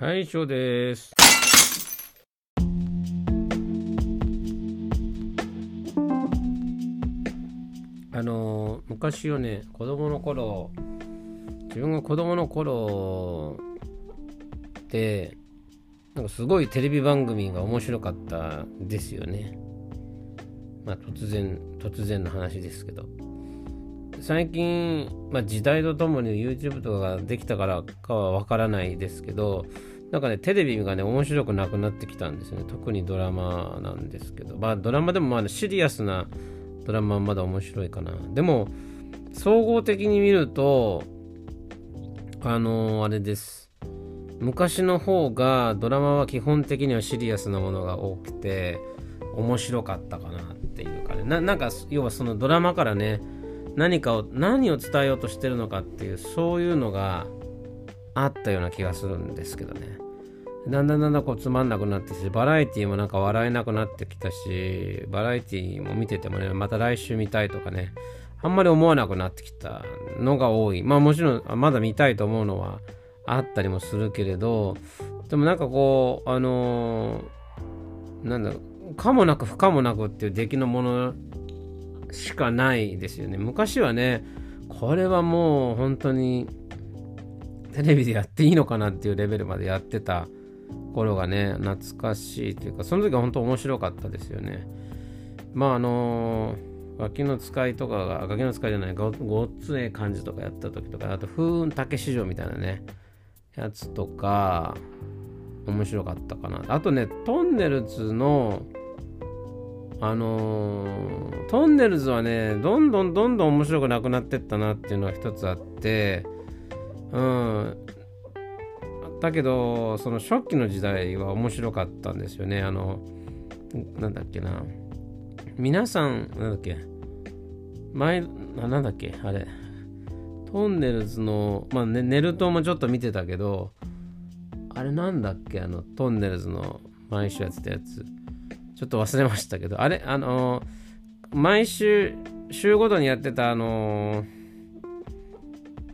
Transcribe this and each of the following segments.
はい、以上です。あの昔よね子供の頃自分が子供の頃ってなんかすごいテレビ番組が面白かったですよねまあ突然突然の話ですけど最近、まあ、時代とともに YouTube とかができたからかはわからないですけどなんかねテレビがね面白くなくなってきたんですね。特にドラマなんですけど。まあドラマでもまあシリアスなドラマはまだ面白いかな。でも総合的に見るとあのーあれです。昔の方がドラマは基本的にはシリアスなものが多くて面白かったかなっていうかね。ななんか要はそのドラマからね何かを何を伝えようとしてるのかっていうそういうのがあったような気がするんですけどね。だんだんだんだんこうつまんなくなってきてバラエティーもなんか笑えなくなってきたしバラエティーも見ててもねまた来週見たいとかねあんまり思わなくなってきたのが多い。まあもちろんまだ見たいと思うのはあったりもするけれどでもなんかこうあのーなんだろう可もなく不可もなくっていう出来のものしかないですよね。昔はねこれはもう本当にテレビでやっていいのかなっていうレベルまでやってた頃がね懐かしいというかその時は本当面白かったですよね。まああのガキの使いとかがガキの使いじゃないごごっつええ感じとかやった時とかあと風雲竹市場みたいなねやつとか面白かったかな。あとねトンネルズのあのートンネルズはねどんどんどんどん面白くなくなってったなっていうのは一つあってうん。だけどその初期の時代は面白かったんですよね。あのなんだっけな。皆さんなんだっけ。前あなんだっけあれ。トンネルズのまあ、ね、ネルトもちょっと見てたけどあれなんだっけあのトンネルズの毎週やってたやつ。ちょっと忘れましたけどあれあの毎週週ごとにやってたあの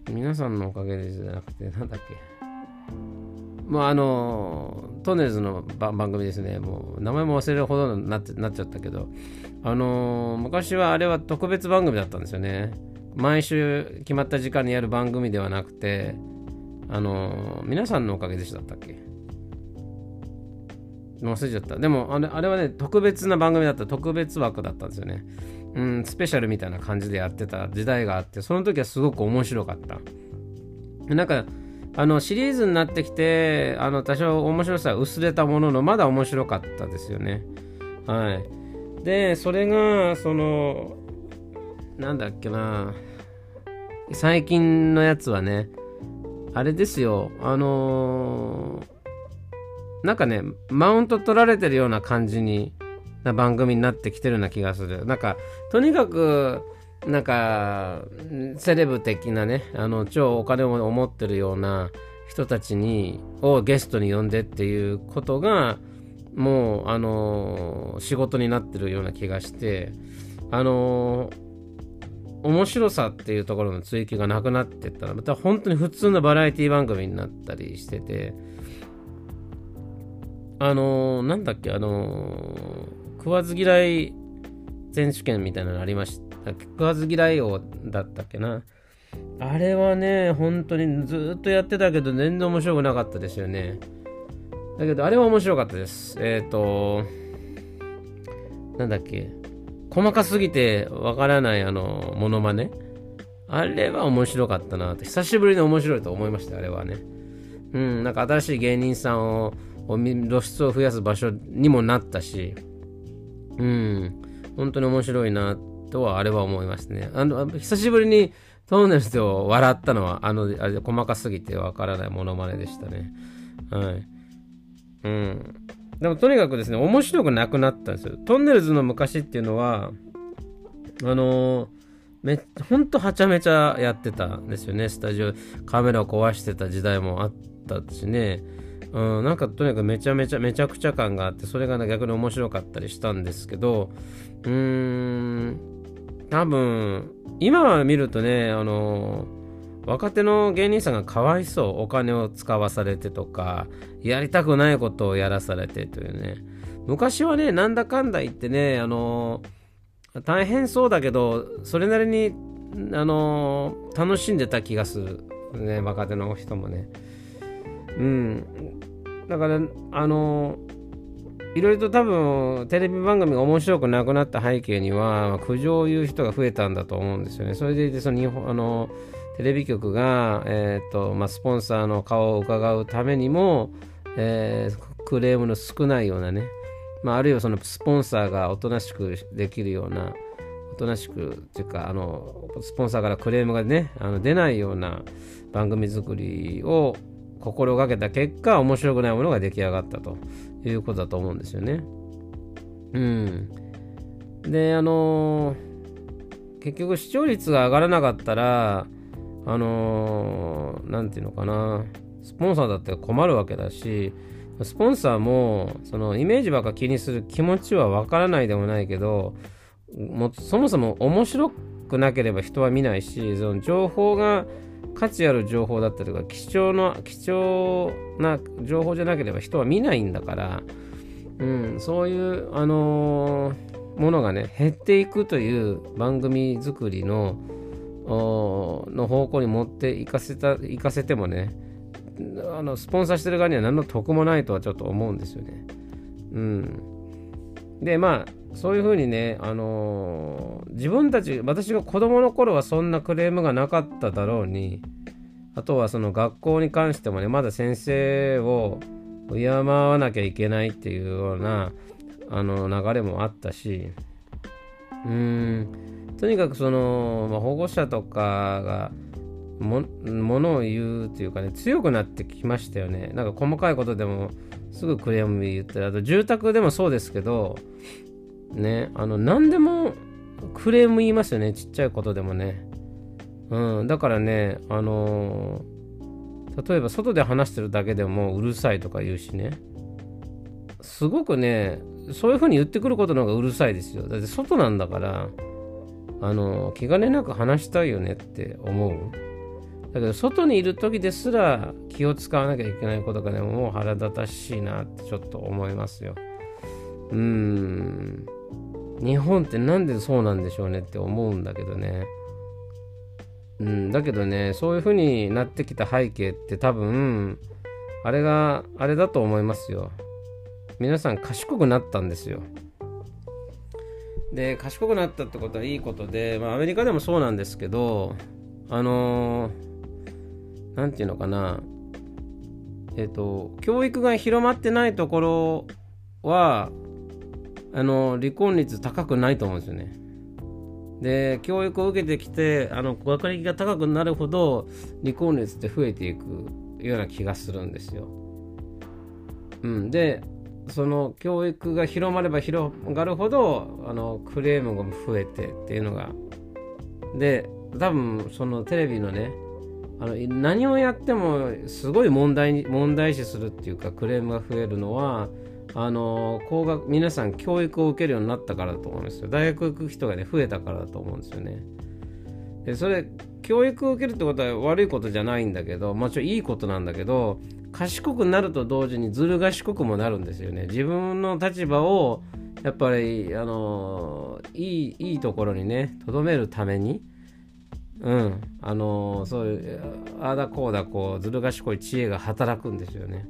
皆さんのおかげでじゃなくてなんだっけ。もうあのトンネルズの番組ですね。もう名前も忘れるほどになっなっちゃったけどあの昔はあれは特別番組だったんですよね。毎週決まった時間にやる番組ではなくてあの皆さんのおかげでしたっけ。忘れちゃった。でもあれあれはね特別な番組だった。特別枠だったんですよね。うんスペシャルみたいな感じでやってた時代があってその時はすごく面白かった。なんかあのシリーズになってきてあの多少面白さは薄れたもののまだ面白かったですよね。はい。でそれがそのなんだっけな。最近のやつはねあれですよ。あのーなんかねマウント取られてるような感じにな番組になってきてるような気がする。なんかとにかくなんかセレブ的なねあの超お金を持ってるような人たちにをゲストに呼んでっていうことがもうあの仕事になってるような気がしてあの面白さっていうところの追求がなくなってったらまた本当に普通のバラエティ番組になったりしててあのなんだっけあの食わず嫌い選手権みたいなのありました食わず嫌い王だったっけな？あれはね本当にずっとやってたけど全然面白くなかったですよね。だけどあれは面白かったです。えっ、ー、となんだっけ？細かすぎてわからないあのモノマネ？あれは面白かったなって。久しぶりに面白いと思いましたあれはね。うんなんか新しい芸人さんを露出を増やす場所にもなったしうん。本当に面白いなとはあれは思いますね。あの久しぶりにトーネルズを笑ったのはあのあれ細かすぎてわからないモノマネでしたね。はい。うん。でもとにかくですね面白くなくなったんですよ。トンネルズの昔っていうのはあのめほんとはちゃめちゃやってたんですよね。スタジオカメラを壊してた時代もあったしね。うん、なんかとにかくめちゃめちゃめちゃくちゃ感があってそれが、逆に面白かったりしたんですけどうーん多分今見るとねあの若手の芸人さんがかわいそうお金を使わされてとかやりたくないことをやらされてというね。昔はねなんだかんだ言ってねあの大変そうだけどそれなりにあの楽しんでた気がするね若手の人もね。うん。だからあのいろいろと多分テレビ番組が面白くなくなった背景には苦情を言う人が増えたんだと思うんですよね。それでその日本あのテレビ局が、えーとまあ、スポンサーの顔を伺うためにも、えー、クレームの少ないようなね、まあ、あるいはそのスポンサーがおとなしくできるようなおとなしくっていうかあのスポンサーからクレームがねあの出ないような番組作りを心がけた結果面白くないものが出来上がったということだと思うんですよね。うん。であのー、結局視聴率が上がらなかったらあの何、ー、て言うのかなスポンサーだって困るわけだしスポンサーもそのイメージばっか気にする気持ちはわからないでもないけどもそもそも面白くなければ人は見ないしその情報が価値ある情報だったりとか貴重な貴重な情報じゃなければ人は見ないんだから、うん、そういうあのー、ものがね減っていくという番組作りのの方向に持っていかせたいかせてもねあのスポンサーしてる側には何の得もないとはちょっと思うんですよね。うん、でまあそういうふうにね、あのー、自分たち私が子供の頃はそんなクレームがなかっただろうにあとはその学校に関してもねまだ先生を敬わなきゃいけないっていうようなあの流れもあったしうーんとにかくその、まあ、保護者とかがもものを言うというかね強くなってきましたよねなんか細かいことでもすぐクレーム言ったりあと住宅でもそうですけどね、あの、何でもクレーム言いますよね、ちっちゃいことでもね。うん、だからね、あのー、例えば外で話してるだけでもうるさいとか言うしね。すごくね、そういうふうに言ってくることの方がうるさいですよ。だって外なんだから、あの、気兼ねなく話したいよねって思う。だけど外にいる時ですら気を使わなきゃいけないことがね、もう腹立たしいなってちょっと思いますよ。うーん。日本ってなんでそうなんでしょうねって思うんだけどね。うん、だけどね、そういう風になってきた背景って多分、あれが、あれだと思いますよ。皆さん賢くなったんですよ。で、賢くなったってことはいいことで、まあアメリカでもそうなんですけど、あのー、なんていうのかな、えっ、と、教育が広まってないところは、あの離婚率高くないと思うんですよね。で教育を受けてきてあの学歴が高くなるほど離婚率って増えていくような気がするんですよ。うん、でその教育が広まれば広がるほどあのクレームが増えてっていうのがで多分そのテレビのねあの何をやってもすごい問題に問題視するっていうかクレームが増えるのはあの高学皆さん教育を受けるようになったからだと思うんですよ。大学行く人がね増えたからだと思うんですよね。でそれ教育を受けるってことは悪いことじゃないんだけどもちろんいいことなんだけど賢くなると同時にずる賢くもなるんですよね。自分の立場をやっぱりあのいいいいところにねとどめるためにうんあのそういうああだこうだこうずる賢い知恵が働くんですよね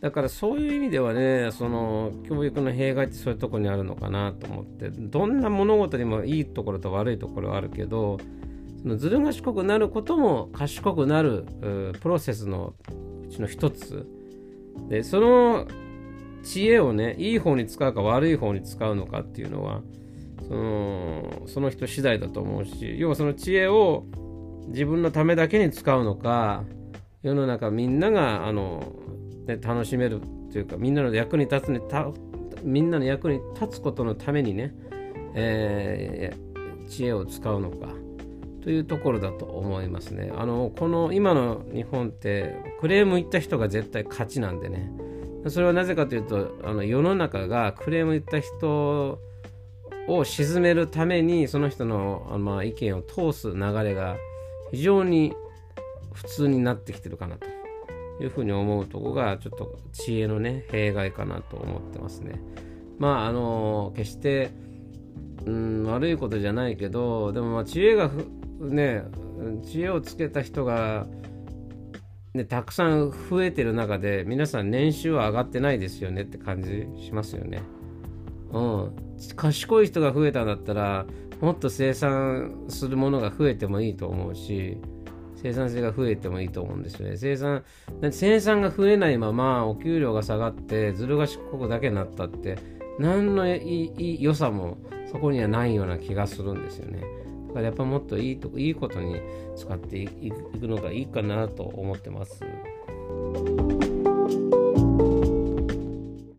だからそういう意味ではね、その教育の弊害ってそういうとこにあるのかなと思って、どんな物事にもいいところと悪いところはあるけど、そのずる賢くなることも賢くなるプロセスのうちの一つ。で、その知恵をね、いい方に使うか悪い方に使うのかっていうのは、そのその人次第だと思うし、要はその知恵を自分のためだけに使うのか、世の中みんながあのね、楽しめるというかみんなの役に立つにたみんなの役に立つことのためにね、えー、知恵を使うのかというところだと思いますね。あのこの今の日本ってクレーム言った人が絶対勝ちなんでねそれはなぜかというとあの世の中がクレーム言った人を鎮めるためにその人の、まあ、意見を通す流れが非常に普通になってきてるかなというふうに思うとこがちょっと知恵のね弊害かなと思ってますね。まああの決してうん悪いことじゃないけどでもまあ知恵がね知恵をつけた人が、ね、たくさん増えてる中で皆さん年収は上がってないですよねって感じしますよね。うん、賢い人が増えたんだったらもっと生産するものが増えてもいいと思うし生産性が増えてもいいと思うんですよね。生産生産が増えないままお給料が下がってずる賢くだけになったって何のいい良さもそこにはないような気がするんですよね。だからやっぱもっといいといいことに使っていくのがいいかなと思ってます。